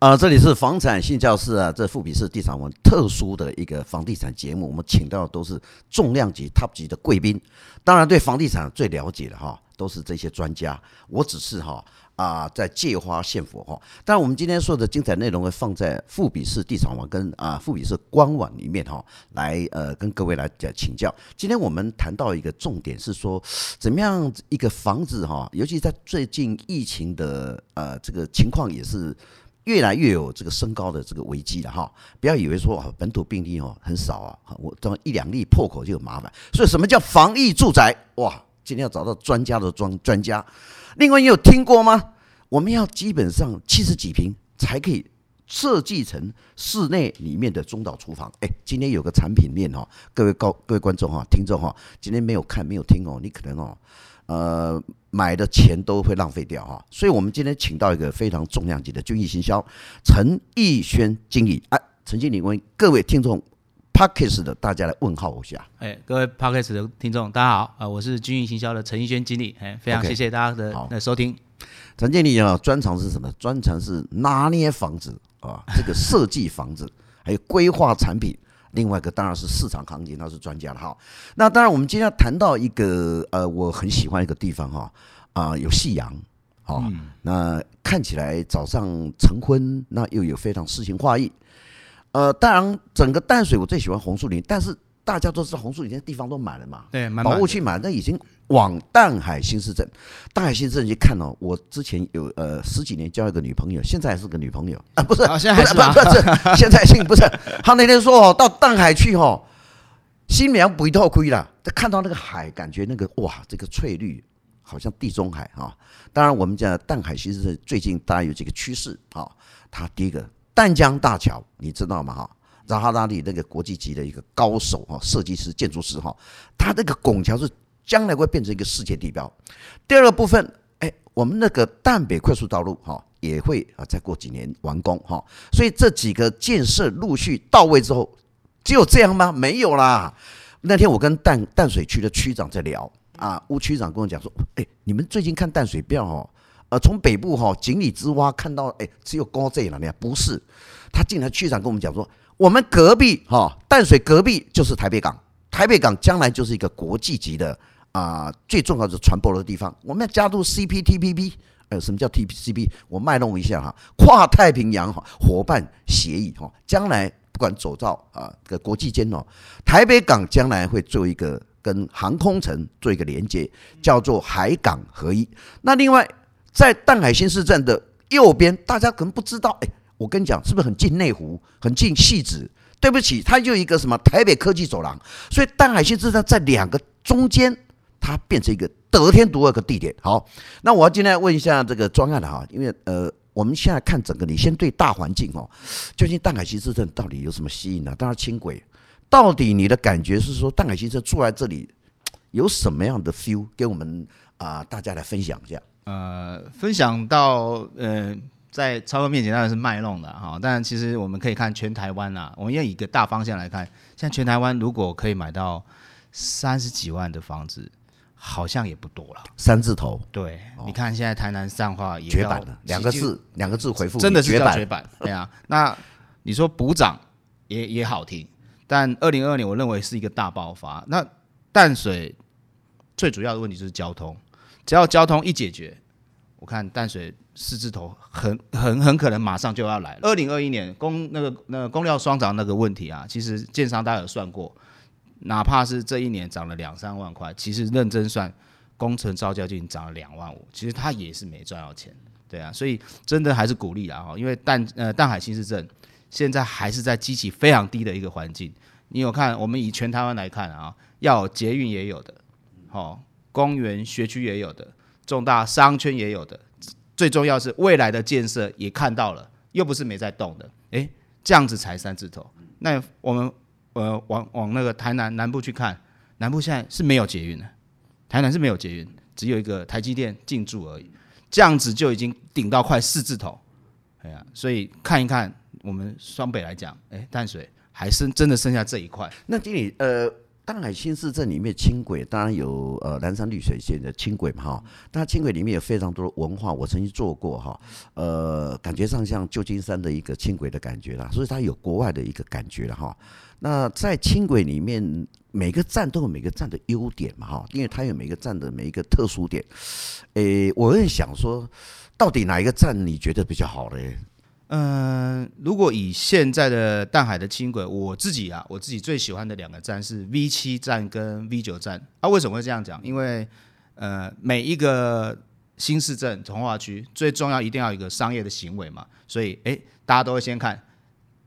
啊、这里是房产信教室啊，这富比士地产网特殊的一个房地产节目，我们请到的都是重量级、top 级的贵宾，当然对房地产最了解的哈，都是这些专家，我只是哈啊在借花献佛哈。当然，我们今天说的精彩内容会放在富比士地产网跟啊富比士官网里面哈，来呃跟各位来请教。今天我们谈到一个重点是说，怎么样一个房子哈，尤其在最近疫情的呃这个情况也是。越来越有这个升高的这个危机了哈，不要以为说本土病例哦很少啊，我这么一两例破口就有麻烦。所以什么叫防疫住宅？哇，今天要找到专家的专专家。另外你有听过吗？我们要基本上七十几平才可以设计成室内里面的中岛厨房。哎，今天有个产品面哦，各位高各位观众哈、听众哈，今天没有看没有听哦，你可能哦。呃，买的钱都会浪费掉哈，所以我们今天请到一个非常重量级的军艺行销陈逸轩经理，啊，陈经理为各位听众 Parkes 的大家来问候一下。哎，各位 Parkes 的听众，大家好，啊，我是军艺行销的陈逸轩经理，哎，非常谢谢大家的 okay, 的收听。陈经理啊，专长是什么？专长是拿捏房子啊，这个设计房子，还有规划产品。另外一个当然是市场行情，他是专家了哈。那当然，我们今天要谈到一个呃，我很喜欢一个地方哈啊，有夕阳，好，那看起来早上晨昏，那又有非常诗情画意。呃，当然整个淡水我最喜欢红树林，但是。大家都知道红树林的地方都满了嘛，对，保护区满，那已经往淡海新市镇。淡海新市镇去看哦，我之前有呃十几年交一个女朋友，现在还是个女朋友啊，不是，现在还是不是，不是，现在性不是。他那天说哦，到淡海去哦，新娘不一套亏了，他看到那个海，感觉那个哇，这个翠绿，好像地中海啊。当然，我们讲淡海新市镇最近大家有几个趋势啊，它第一个淡江大桥，你知道吗？哈。扎哈拉里那个国际级的一个高手哈，设计师、建筑师哈，他那个拱桥是将来会变成一个世界地标。第二个部分，哎，我们那个淡北快速道路哈也会啊再过几年完工哈，所以这几个建设陆续到位之后，只有这样吗？没有啦。那天我跟淡淡水区的区长在聊啊，吴区长跟我讲说，哎，你们最近看淡水标哦，呃，从北部哈锦里之蛙看到，哎，只有高这了，你看不是？他进来区长跟我们讲说。我们隔壁哈淡水隔壁就是台北港，台北港将来就是一个国际级的啊最重要的船舶的地方。我们要加入 CPTPP，呃，什么叫 TPCP？我卖弄一下哈，跨太平洋哈伙伴协议哈，将来不管走到啊这个国际间哦，台北港将来会做一个跟航空城做一个连接，叫做海港合一。那另外在淡海新市镇的右边，大家可能不知道哎。我跟你讲，是不是很近内湖，很近戏子？对不起，它就一个什么台北科技走廊，所以淡海新市镇在两个中间，它变成一个得天独厚的地点。好，那我要今天问一下这个专案的哈，因为呃，我们现在看整个，你先对大环境哦，究竟淡海新市镇到底有什么吸引呢？当然轻轨，到底你的感觉是说淡海新市镇住在这里有什么样的 feel？给我们啊、大家来分享一下。呃，分享到呃。在超哥面前当然是卖弄的哈，但其实我们可以看全台湾呐，我们要以一个大方向来看，现在全台湾如果可以买到三十几万的房子，好像也不多了。三字头，对，你看现在台南上化也绝版了，两个字，两个字回复，真的是叫绝版。对啊，那你说补涨也也好听，但二零二二年我认为是一个大爆发。那淡水最主要的问题就是交通，只要交通一解决，我看淡水。四字头很很很可能马上就要来了。二零二一年工那个那个工料双涨那个问题啊，其实建商大家有算过，哪怕是这一年涨了两三万块，其实认真算工程造价就已经涨了两万五，其实他也是没赚到钱，对啊，所以真的还是鼓励啊哈，因为淡呃淡海新市镇现在还是在基期非常低的一个环境，你有看我们以全台湾来看啊，要捷运也有的，好公园学区也有的，重大商圈也有的。最重要是未来的建设也看到了，又不是没在动的，诶，这样子才三字头。那我们呃往往那个台南南部去看，南部现在是没有捷运的，台南是没有捷运，只有一个台积电进驻而已，这样子就已经顶到快四字头，哎呀，所以看一看我们双北来讲，诶，淡水还是真的剩下这一块。那经理呃。淡海新市镇里面轻轨当然有呃南山绿水线的轻轨嘛哈，但轻轨里面有非常多的文化，我曾经做过哈，呃，感觉上像旧金山的一个轻轨的感觉啦，所以它有国外的一个感觉了哈。那在轻轨里面，每个站都有每个站的优点嘛哈，因为它有每个站的每一个特殊点。诶，我会想说，到底哪一个站你觉得比较好嘞？嗯、呃，如果以现在的淡海的轻轨，我自己啊，我自己最喜欢的两个站是 V 七站跟 V 九站。啊，为什么会这样讲？因为呃，每一个新市镇、从化区最重要一定要有一个商业的行为嘛，所以哎，大家都会先看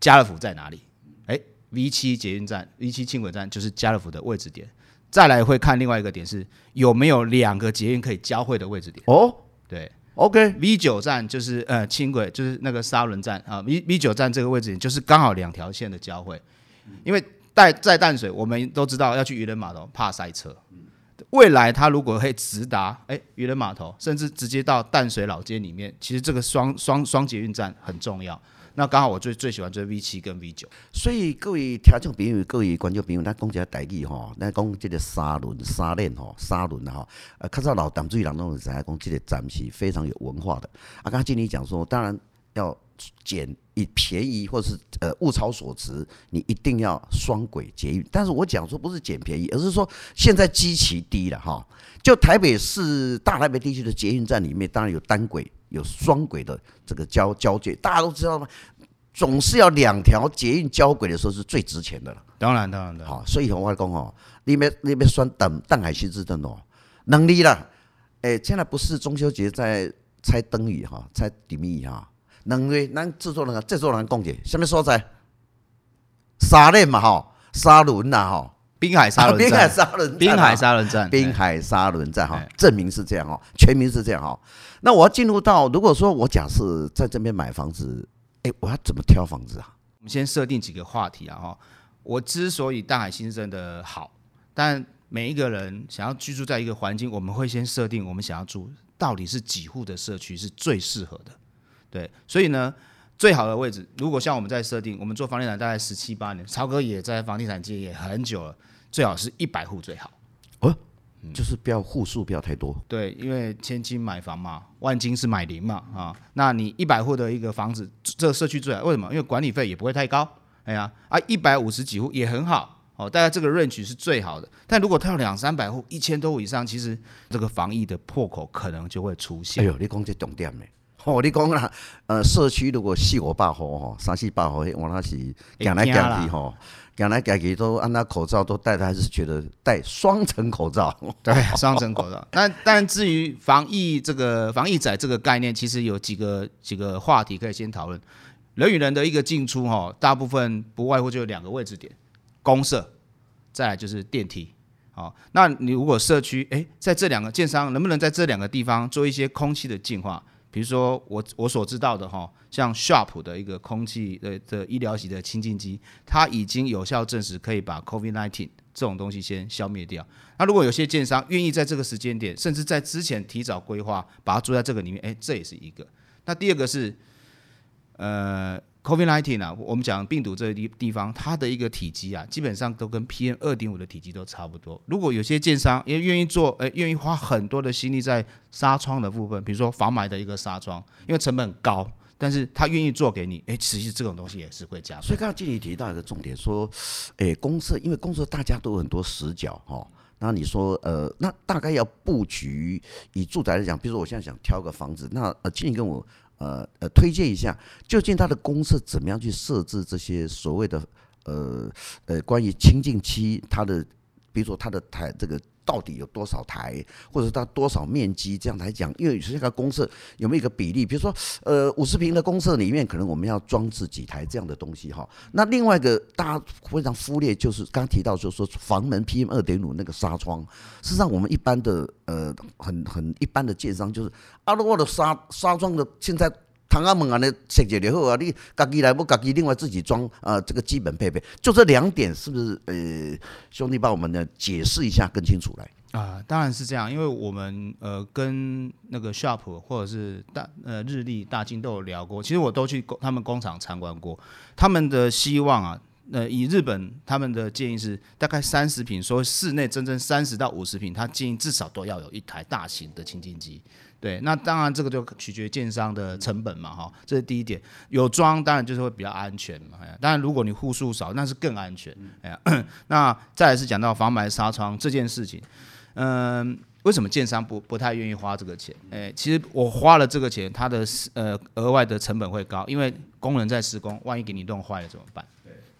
家乐福在哪里。哎，V 七捷运站、V 七轻轨站就是家乐福的位置点。再来会看另外一个点是有没有两个捷运可以交汇的位置点。哦，对。OK，V 九站就是呃轻轨，就是那个沙仑站啊。V V 九站这个位置就是刚好两条线的交汇，因为在在淡水，我们都知道要去渔人码头怕塞车。未来它如果可以直达哎渔人码头，甚至直接到淡水老街里面，其实这个双双双捷运站很重要。那刚好我最最喜欢就是 V 七跟 V 九，所以各位听众朋友、各位观众朋友，咱讲一下台语吼，咱讲这个沙轮沙链吼，沙仑哈，呃，较早老淡水人拢是知影讲这个站是非常有文化的。啊，刚才经理讲说，当然要捡以便宜或是呃物超所值，你一定要双轨捷运。但是我讲说不是捡便宜，而是说现在基期低了哈。就台北市大台北地区的捷运站里面，当然有单轨。有双轨的这个交交界，大家都知道吗？总是要两条捷运交轨的时候是最值钱的了。当然，当然的。好，所以我讲哦，你们你们算等淡海新市镇哦，能力啦。哎，现在不是中秋节在猜灯语哈，猜点米哈，能力咱制作人制作人讲解，什么所在？沙链嘛哈，沙轮呐哈。滨海沙仑站，滨海沙轮，滨海沙轮站，滨海沙轮站哈，证明是这样哦，全名是这样哈。那我要进入到，如果说我假设在这边买房子，哎，我要怎么挑房子啊？我们先设定几个话题啊哈。我之所以大海新生的好，但每一个人想要居住在一个环境，我们会先设定我们想要住到底是几户的社区是最适合的。对，所以呢。最好的位置，如果像我们在设定，我们做房地产大概十七八年，曹哥也在房地产界也很久了，最好是一百户最好。哦，就是不要户数不要太多。对，因为千金买房嘛，万金是买零嘛啊。那你一百户的一个房子，这个社区最好，为什么？因为管理费也不会太高。哎呀啊，一百五十几户也很好哦，大概这个 range 是最好的。但如果他有两三百户，一千多户以上，其实这个防疫的破口可能就会出现。哎呦，你讲这重点呢？哦，你讲啦，呃，社区如果四五百户吼，三四百户，我那是讲来讲去吼，讲来讲去都按那口罩都戴的，还是觉得戴双层口罩。对，双层口罩。但但至于防疫这个防疫仔这个概念，其实有几个几个话题可以先讨论。人与人的一个进出哈，大部分不外乎就有两个位置点，公社，再来就是电梯。好，那你如果社区哎，在这两个建商能不能在这两个地方做一些空气的净化？比如说我我所知道的哈，像 Sharp 的一个空气的的医疗级的清净机，它已经有效证实可以把 COVID nineteen 这种东西先消灭掉。那如果有些建商愿意在这个时间点，甚至在之前提早规划，把它做在这个里面，哎，这也是一个。那第二个是，呃。COVID-19 啊，我们讲病毒这个地地方，它的一个体积啊，基本上都跟 PM 二点五的体积都差不多。如果有些建商也愿意做，诶，愿意花很多的心力在纱窗的部分，比如说防霾的一个纱窗，因为成本高，但是他愿意做给你，诶，其实这种东西也是会加。所以刚刚经理提到一个重点，说，诶，公设，因为公设大家都有很多死角哈，那你说，呃，那大概要布局，以住宅来讲，比如说我现在想挑个房子，那呃，经理跟我。呃呃，推荐一下，究竟他的公司怎么样去设置这些所谓的呃呃关于清净期，他的，比如说他的台这个到底有多少台，或者它多少面积这样来讲，因为有些个公厕有没有一个比例？比如说呃五十平的公厕里面，可能我们要装置几台这样的东西哈。那另外一个大家非常忽略，就是刚提到就是说房门 PM 二点五那个纱窗，事实上我们一般的呃很很一般的建商就是。啊，如果的纱纱窗的现在，窗啊门啊，你设计就好啊。你家己来不家己另外自己装啊，这个基本配备，就这两点是不是？呃，兄弟帮我们呢解释一下更清楚来啊。当然是这样，因为我们呃跟那个 Shop 或者是大呃日立大金都有聊过，其实我都去工他们工厂参观过，他们的希望啊，呃，以日本他们的建议是大概三十坪，说室内真正三十到五十平，他建议至少都要有一台大型的清净机。对，那当然这个就取决于建商的成本嘛，哈，这是第一点。有装当然就是会比较安全嘛，当然如果你户数少，那是更安全。哎呀，那再来是讲到防霾纱窗这件事情，嗯。为什么建商不不太愿意花这个钱？诶，其实我花了这个钱，它的呃额外的成本会高，因为工人在施工，万一给你弄坏了怎么办？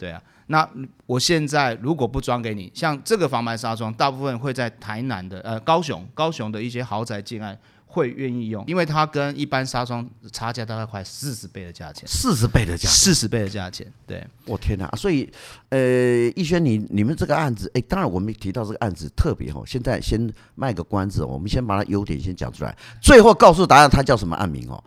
对对啊，那我现在如果不装给你，像这个防霾纱窗，大部分会在台南的呃高雄高雄的一些豪宅建案。会愿意用，因为它跟一般纱窗差价大概快四十倍的价钱，四十倍的价，四十倍的价钱，对，我天哪！所以，呃，逸轩，你你们这个案子，哎，当然我们提到这个案子特别哦，现在先卖个关子，我们先把它优点先讲出来，最后告诉大家它叫什么案名哦，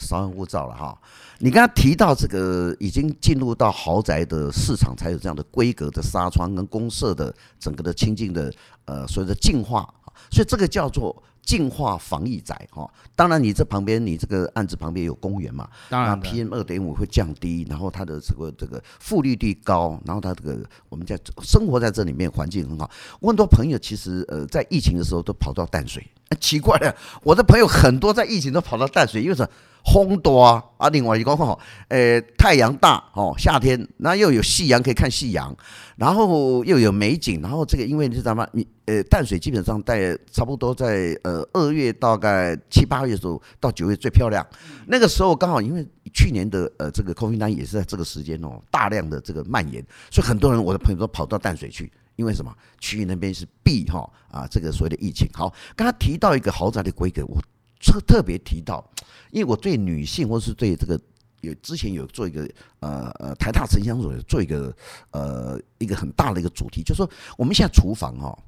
稍安勿躁了哈。你刚刚提到这个已经进入到豪宅的市场，才有这样的规格的纱窗跟公社的整个的清净的呃所谓的净化，所以这个叫做。净化防疫宅哈，当然你这旁边你这个案子旁边有公园嘛，当然 PM 二点五会降低，然后它的这个这个负利率高，然后它这个我们在生活在这里面环境很好。我很多朋友其实呃在疫情的时候都跑到淡水，奇怪了，我的朋友很多在疫情都跑到淡水，因为什么？风多啊，啊，另外一个哈，呃，太阳大哦，夏天，那又有夕阳可以看夕阳，然后又有美景，然后这个因为你知道吗？你呃淡水基本上在差不多在呃二月大概七八月的时候到九月最漂亮，那个时候刚好因为去年的呃这个 COVID-19 也是在这个时间哦，大量的这个蔓延，所以很多人我的朋友都跑到淡水去，因为什么？区域那边是 B 哈啊这个所谓的疫情。好，刚刚提到一个豪宅的规格，我。特特别提到，因为我对女性或是对这个有之前有做一个呃呃台大城乡所做一个呃一个很大的一个主题，就是说我们现在厨房哦，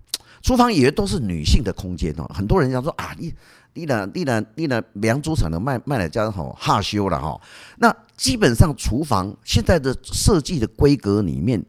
厨房也都是女性的空间哦，很多人讲说啊，你你呢你呢你呢良猪场的卖卖了家好害羞了哈，那基本上厨房现在的设计的规格里面。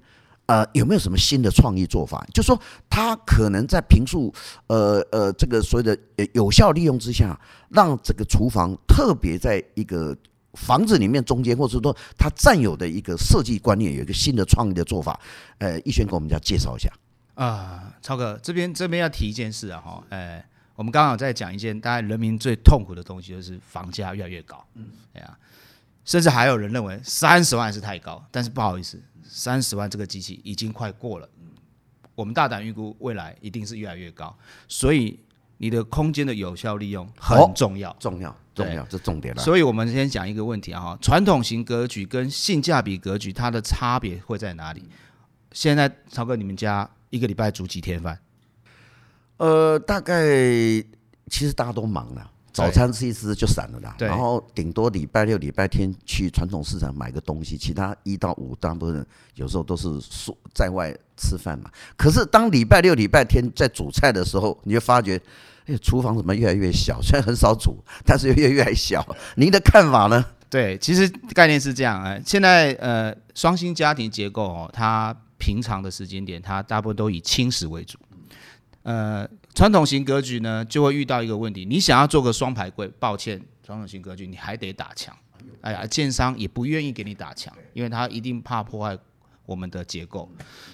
呃，有没有什么新的创意做法？就是说，他可能在平素，呃呃，这个所谓的有效利用之下，让这个厨房特别在一个房子里面中间，或者说它占有的一个设计观念，有一个新的创意的做法。呃，逸轩给我们家介绍一下。啊，超哥这边这边要提一件事啊，哈，哎，我们刚好在讲一件大家人民最痛苦的东西，就是房价越来越高。嗯，哎呀，甚至还有人认为三十万是太高，但是不好意思。三十万这个机器已经快过了，我们大胆预估未来一定是越来越高，所以你的空间的有效利用很重要，重要，重要，这重点了。所以我们先讲一个问题啊，传统型格局跟性价比格局它的差别会在哪里？现在超哥，你们家一个礼拜煮几天饭？呃，大概其实大家都忙了。早餐吃一吃就散了啦，然后顶多礼拜六、礼拜天去传统市场买个东西，其他一到五大部分有时候都是说在外吃饭嘛。可是当礼拜六、礼拜天在煮菜的时候，你就发觉，哎，厨房怎么越来越小？虽然很少煮，但是越来越小。您的看法呢？对，其实概念是这样啊。现在呃，双薪家庭结构哦，它平常的时间点，它大部分都以轻食为主。呃，传统型格局呢，就会遇到一个问题，你想要做个双排柜，抱歉，传统型格局你还得打墙，哎呀，建商也不愿意给你打墙，因为他一定怕破坏我们的结构，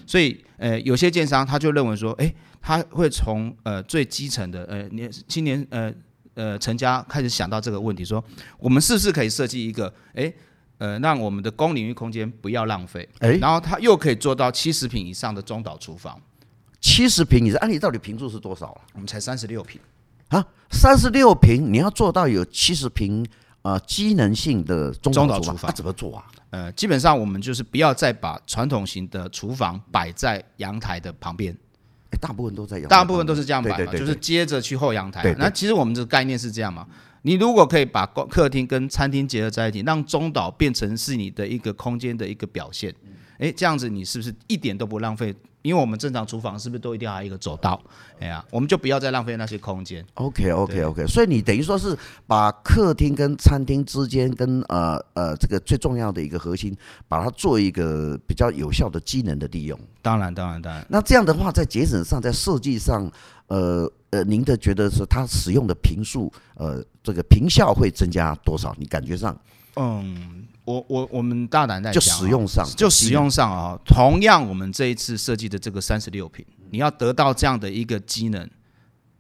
所以呃，有些建商他就认为说，哎，他会从呃最基层的呃年青年呃呃成家开始想到这个问题，说我们是不是可以设计一个，哎呃，让我们的公领域空间不要浪费，哎，然后他又可以做到七十平以上的中岛厨房。七十平，你是按你到底平数是多少啊？我们才三十六平啊，三十六平，你要做到有七十平啊，机能性的中岛厨房，怎么做啊？呃，基本上我们就是不要再把传统型的厨房摆在阳台的旁边，欸，大部分都在阳台，大部分都是这样摆嘛，就是接着去后阳台。那其实我们这个概念是这样嘛，你如果可以把客厅跟餐厅结合在一起，让中岛变成是你的一个空间的一个表现，哎，这样子你是不是一点都不浪费？因为我们正常厨房是不是都一定要一个走道？哎呀，我们就不要再浪费那些空间。OK OK OK，所以你等于说是把客厅跟餐厅之间跟呃呃这个最重要的一个核心，把它做一个比较有效的机能的利用。当然当然当然。那这样的话，在节省上，在设计上，呃呃，您的觉得是它使用的坪数，呃，这个坪效会增加多少？你感觉上？嗯。我我我们大胆在讲，就使用上，就使用上啊、哦，同样我们这一次设计的这个三十六平，你要得到这样的一个机能，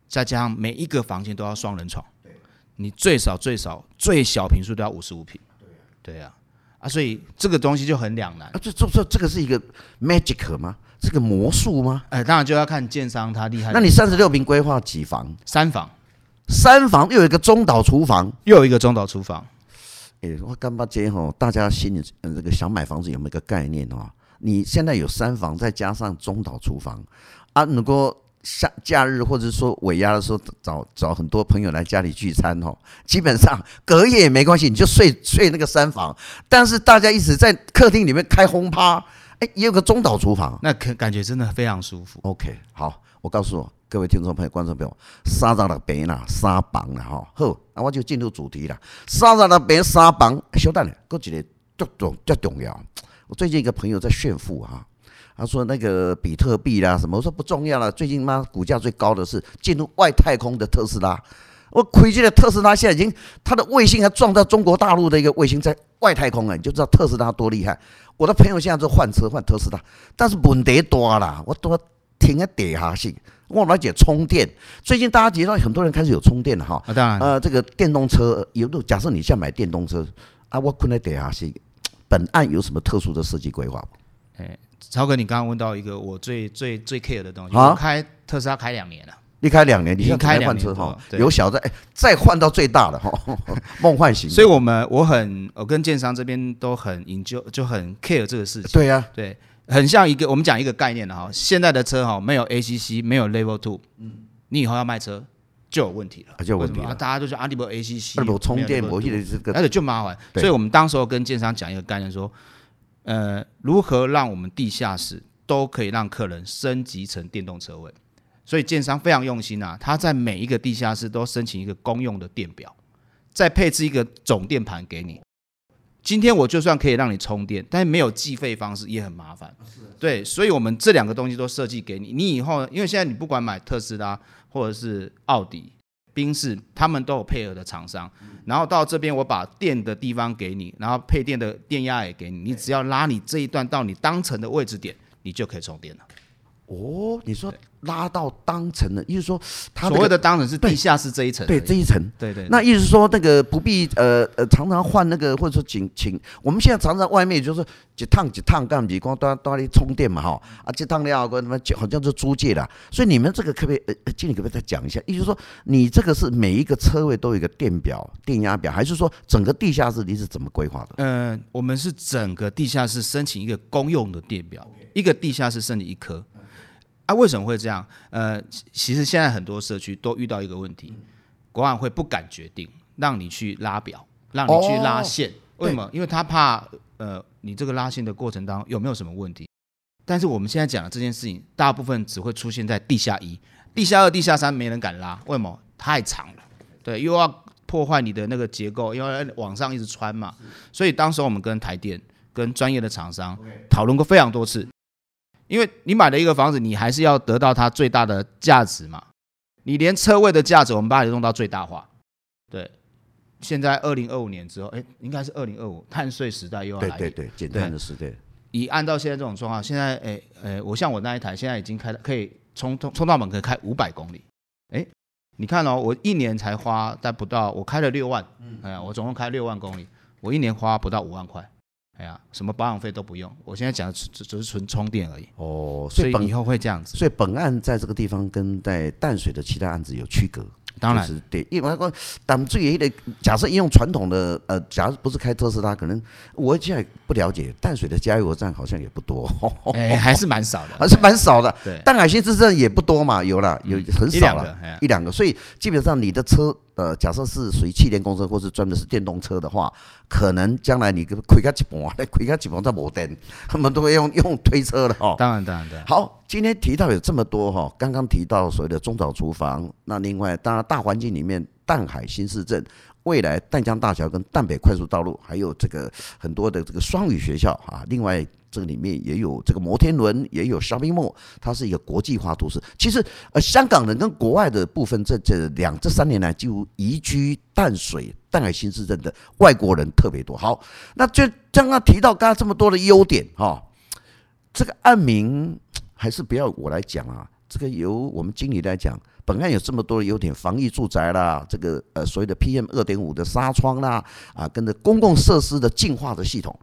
再加上每一个房间都要双人床，你最少最少最小平数都要五十五平，对呀，啊，所以这个东西就很两难。啊，这这这这个是一个 magic 吗？这个魔术吗？哎，当然就要看建商他厉害。那你三十六平规划几房？三房，三房又有一个中岛厨房，又有一个中岛厨房。哎，我干巴街吼，大家心里嗯这个想买房子有没有个概念哦？你现在有三房，再加上中岛厨房啊，如果下假日或者说尾牙的时候找找很多朋友来家里聚餐哦，基本上隔夜也没关系，你就睡睡那个三房，但是大家一直在客厅里面开轰趴。哎，也有个中岛厨房，那可感觉真的非常舒服。OK，好，我告诉我各位听众朋友、观众朋友，三十六坪啦，三房啦，吼，好，那我就进入主题了。三十六坪三房，小等咧，搁一个最重最重要。我最近一个朋友在炫富哈，他说那个比特币啦什么，我说不重要了。最近妈股价最高的是进入外太空的特斯拉。我亏这个特斯拉现在已经，它的卫星还撞到中国大陆的一个卫星在外太空了，你就知道特斯拉多厉害。我的朋友现在都换车换特斯拉，但是问题大啦，我都停在地下室。我来解充电，最近大家知道很多人开始有充电了哈。当然，呃，这个电动车有，假设你现在买电动车啊，我困在底下是，本案有什么特殊的设计规划吗？哎，超哥，你刚刚问到一个我最最最 care 的东西，我开特斯拉开两年了，一开两年，你开换车哈，有小的哎，再换到最大的哈，梦幻型。所以我们我很我跟建商这边都很研究，就很 care 这个事情。对呀，对。很像一个，我们讲一个概念的哈，现在的车哈没有 ACC，没有 Level Two，嗯，你以后要卖车就有问题了，就有问题了。大家都说阿里伯 ACC，不充电，我记得这个，而且就麻烦。所以我们当时候跟建商讲一个概念，说，呃，如何让我们地下室都可以让客人升级成电动车位。所以建商非常用心啊，他在每一个地下室都申请一个公用的电表，再配置一个总电盘给你。今天我就算可以让你充电，但是没有计费方式也很麻烦。对，所以我们这两个东西都设计给你。你以后，因为现在你不管买特斯拉或者是奥迪、宾士，他们都有配合的厂商。然后到这边，我把电的地方给你，然后配电的电压也给你。你只要拉你这一段到你当层的位置点，你就可以充电了。哦，你说。拉到当层的，意思说，它所谓的当层是地下室这一层，对这一层，对对。那意思说，那个不必呃呃常常换那个，或者说请请，我们现在常常外面就是一趟一趟干比光端端里充电嘛哈啊，这趟料跟什么好像是租借的，所以你们这个可不可以呃经理可不可以再讲一下？意思说，你这个是每一个车位都有一个电表、电压表，还是说整个地下室你是怎么规划的？嗯、呃，我们是整个地下室申请一个公用的电表，一个地下室申请一颗。啊，为什么会这样？呃，其实现在很多社区都遇到一个问题，国安会不敢决定让你去拉表，让你去拉线。哦、为什么？因为他怕呃，你这个拉线的过程当中有没有什么问题？但是我们现在讲的这件事情，大部分只会出现在地下一、地下二、地下三，没人敢拉。为什么？太长了，对，又要破坏你的那个结构，因为往上一直穿嘛。所以当时我们跟台电、跟专业的厂商讨论过非常多次。因为你买了一个房子，你还是要得到它最大的价值嘛。你连车位的价值，我们把它弄到最大化。对，现在二零二五年之后，哎，应该是二零二五碳税时代又要来。对对对，减碳的时代。以按照现在这种状况，现在哎哎，我像我那一台，现在已经开了，可以充充充到满，可以开五百公里。哎，你看哦，我一年才花但不到，我开了六万，哎呀，我总共开六万公里，我一年花不到五万块。哎呀，什么保养费都不用，我现在讲的只只是纯充电而已。哦，所以以后会这样子。所以本案在这个地方跟在淡水的其他案子有区隔。当然，就是对，因为讲淡水也得假设用传统的呃，假如不是开特斯拉，可能我现在不了解淡水的加油站好像也不多，哎，还是蛮少的，还是蛮少的。对，淡海新市镇也不多嘛，有了有很少了，一两个，所以基本上你的车。呃，假设是属于汽电公司，或是专门是电动车的话，可能将来你开开个几盘，那开个几盘再没电，他们都会用用推车的哦。当然，当然，当然。好，今天提到有这么多哈，刚刚提到所谓的中岛厨房，那另外当然大环境里面，淡海新市镇，未来淡江大桥跟淡北快速道路，还有这个很多的这个双语学校啊，另外这个里面也有这个摩天轮，也有 shopping mall，它是一个国际化都市。其实，呃，香港人跟国外的部分，这这两这三年来，就移居淡水、淡海新市镇的外国人特别多。好，那就刚刚提到刚刚这么多的优点哈、这个案名还是不要我来讲啊，这个由我们经理来讲。本案有这么多的优点，防疫住宅啦，这个呃所谓的 PM 二点五的纱窗啦，啊，跟着公共设施的净化的系统，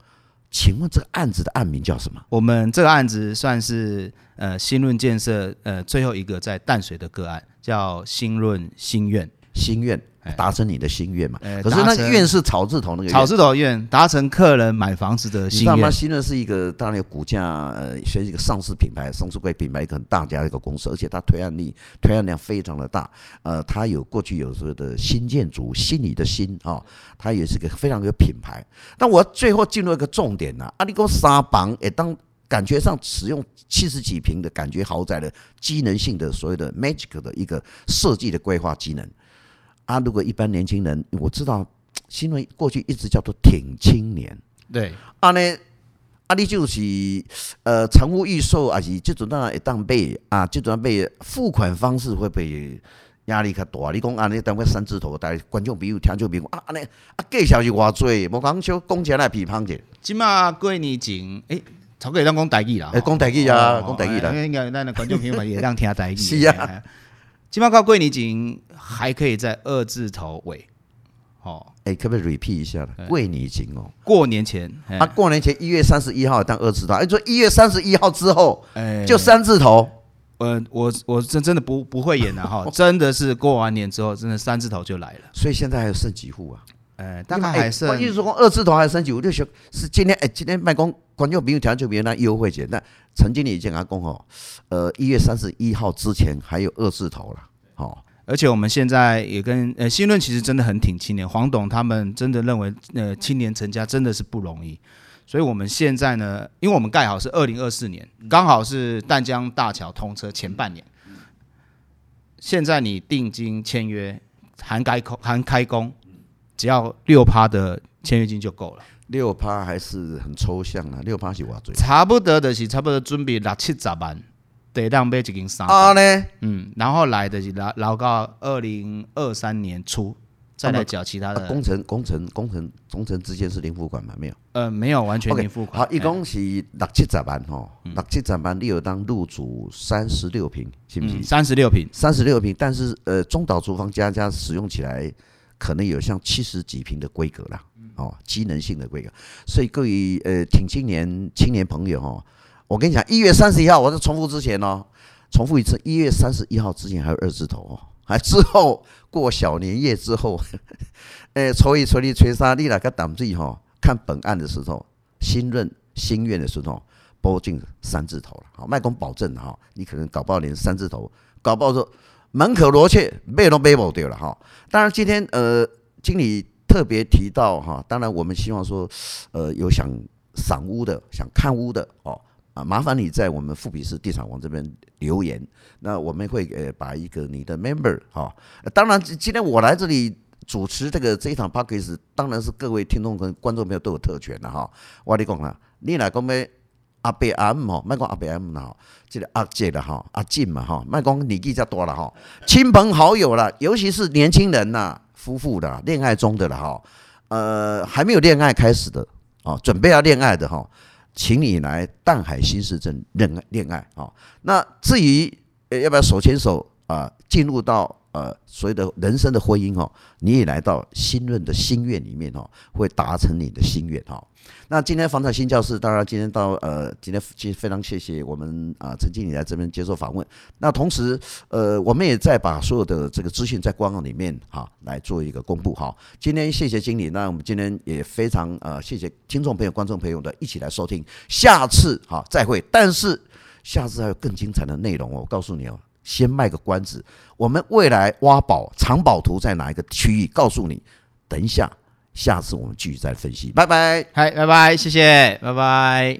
请问这个案子的案名叫什么？我们这个案子算是呃新润建设呃最后一个在淡水的个案，叫新润新苑。心愿达成你的心愿嘛？可是那个愿是草字头那个草字头愿，达成客人买房子的心愿。你知道吗？新润是一个当然有股价，呃，是一个上市品牌，上市柜品牌一个很大家的一个公司，而且它推案力、推案量非常的大。呃，它有过去有时候的新建筑，心理的心啊，它也是个非常有品牌。但我最后进入一个重点呐，阿里哥沙房也当感觉上使用七十几平的感觉豪宅的机能性的所谓的 magic 的一个设计的规划机能。啊，如果一般年轻人，我知道新闻过去一直叫做挺青年，对，啊呢，啊你就是呃，成屋预售还是这种当然会当被啊，这种被付款方式会不会压力较大？你讲啊，你单位三字头，但观众朋友听就明啊，啊呢啊介绍是偌济，无讲少讲起来批判者。即马过年前，诶、欸，头个会当讲台语啦，诶，讲台语啊，讲台语啦，应该咱的观众朋友们也当听台语。是啊。起码靠桂林井还可以在二字头尾，哦，哎，可不可以 repeat 一下了？过年前哦，过年前啊，过年前一月三十一号当二字头，哎，说一月三十一号之后，哎，就三字头。呃，我我真真的不不会演了哈，真的是过完年之后，真的三字头就来了。所以现在还有剩几户啊？哎，大概还剩。关键是说二字头还有剩几户？就是是今天哎，今天卖光，观众朋友调就别那优惠钱，那陈经理已经跟他讲哦，呃，一月三十一号之前还有二字头了。好，而且我们现在也跟呃新润其实真的很挺青年，黄董他们真的认为呃青年成家真的是不容易，所以我们现在呢，因为我们盖好是二零二四年，刚好是淡江大桥通车前半年，现在你定金签约含开工含开工，只要六趴的签约金就够了，六趴还是很抽象啊，六趴是多少？差不多的是差不多准备六七十万。得当买一间三啊呢，嗯，然后来的是老老到二零二三年初再来缴其他的工程工程工程工程之间是零付款吗？没有，呃，没有完全零付款。好，一共是六七十万吼，六七十万你有当入主三十六平，是不是？三十六平，三十六平，但是呃，中岛厨房家家使用起来可能有像七十几平的规格啦，哦，机能性的规格，所以各位呃，挺青年青年朋友哈。我跟你讲，一月三十一号，我在重复之前哦，重复一次，一月三十一号之前还有二字头哦，还 之后过小年夜之后，诶，初一、初二、初三，你来个胆子哈，看本案的时候，新润新院的时候，拨进三字头了，好，卖公保证哈，你可能搞不好连三字头，搞不好说门可罗雀，背都背不掉了哈。当然今天呃，经理特别提到哈，当然我们希望说，呃，有想赏屋的、想看屋的哦。啊，麻烦你在我们富比士地产网这边留言，那我们会呃把一个你的 member 哈，当然今天我来这里主持这个这一场 podcast 当然是各位听众跟观众朋友都有特权的哈。我跟你讲啊，你来讲咩阿伯阿姆哈，卖讲阿伯阿姆哈，这个阿姐的哈，阿进嘛哈，卖讲年纪较多了哈，亲朋好友了，尤其是年轻人呐，夫妇的恋爱中的了哈，呃还没有恋爱开始的啊，准备要恋爱的哈。请你来淡海新市镇恋爱恋爱啊！那至于要不要手牵手啊，进入到呃所谓的人生的婚姻哦，你也来到新润的心愿里面哦，会达成你的心愿哈。那今天房产新教室，当然今天到呃，今天其实非常谢谢我们啊陈经理来这边接受访问。那同时呃，我们也在把所有的这个资讯在官网里面哈来做一个公布哈。今天谢谢经理，那我们今天也非常呃谢谢听众朋友、观众朋友的一起来收听。下次哈再会，但是下次还有更精彩的内容哦。我告诉你哦，先卖个关子，我们未来挖宝藏宝图在哪一个区域？告诉你，等一下。下次我们继续再分析，拜拜，嗨，拜拜，谢谢，拜拜。